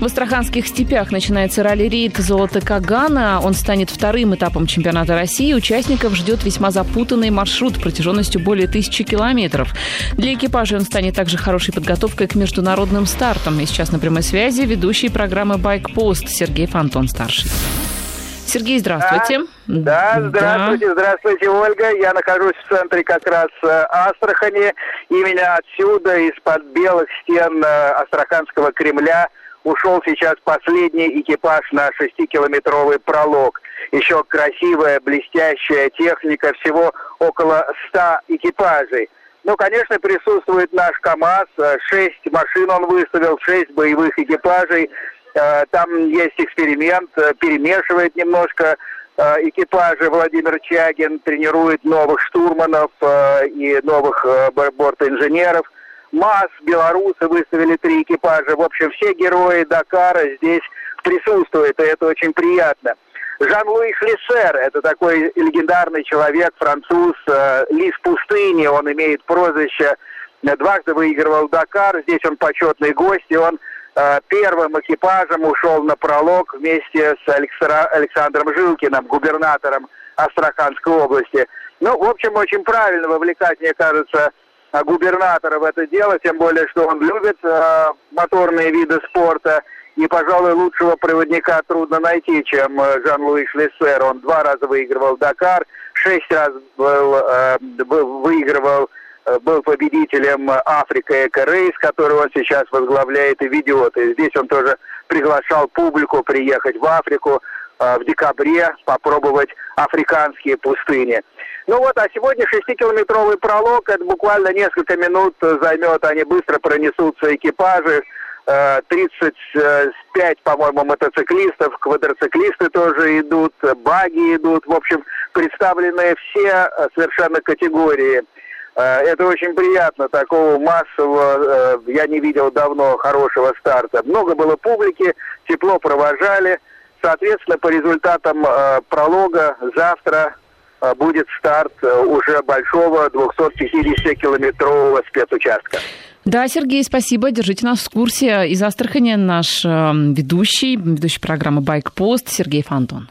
В Астраханских степях начинается ралли-рейд «Золото Кагана». Он станет вторым этапом чемпионата России. Участников ждет весьма запутанный маршрут протяженностью более тысячи километров. Для экипажа он станет также хорошей подготовкой к международным стартам. И сейчас на прямой связи ведущий программы «Байкпост» Сергей Фонтон-старший. Сергей, здравствуйте. Да, да, здравствуйте, да. здравствуйте, Ольга. Я нахожусь в центре как раз э, Астрахани. Именно отсюда, из-под белых стен э, Астраханского Кремля, ушел сейчас последний экипаж на шестикилометровый пролог. Еще красивая, блестящая техника, всего около ста экипажей. Ну, конечно, присутствует наш КАМАЗ, шесть машин он выставил, шесть боевых экипажей. Э, там есть эксперимент, э, перемешивает немножко э, экипажи Владимир Чагин, тренирует новых штурманов и новых бортинженеров. МАЗ, белорусы выставили три экипажа. В общем, все герои Дакара здесь присутствуют, и это очень приятно. Жан-Луи Шлиссер, это такой легендарный человек, француз, э, лис пустыни, он имеет прозвище, дважды выигрывал Дакар, здесь он почетный гость, и он э, первым экипажем ушел на пролог вместе с Александра, Александром Жилкиным, губернатором Астраханской области. Ну, в общем, очень правильно вовлекать, мне кажется, Э, губернатора в это дело, тем более, что он любит э, моторные виды спорта. И, пожалуй, лучшего проводника трудно найти, чем э, Жан-Луи Шлиссер. Он два раза выигрывал Дакар, шесть раз был, э, выигрывал, э, был победителем Африка Эко Рейс, который он сейчас возглавляет и ведет. И здесь он тоже приглашал публику приехать в Африку в декабре, попробовать африканские пустыни. Ну вот, а сегодня шестикилометровый пролог, это буквально несколько минут займет, они быстро пронесутся экипажи, 35, э, по-моему, мотоциклистов, квадроциклисты тоже идут, баги идут, в общем, представлены все э, совершенно категории. Э, это очень приятно, такого массового я не видел давно хорошего старта. Много было публики, тепло провожали. Соответственно, по результатам пролога завтра а, будет старт э, уже большого 250-километрового спецучастка. Да, Сергей, спасибо. Держите нас в курсе. Из Астрахани наш э, ведущий, ведущий программы «Байкпост» Сергей Фантон.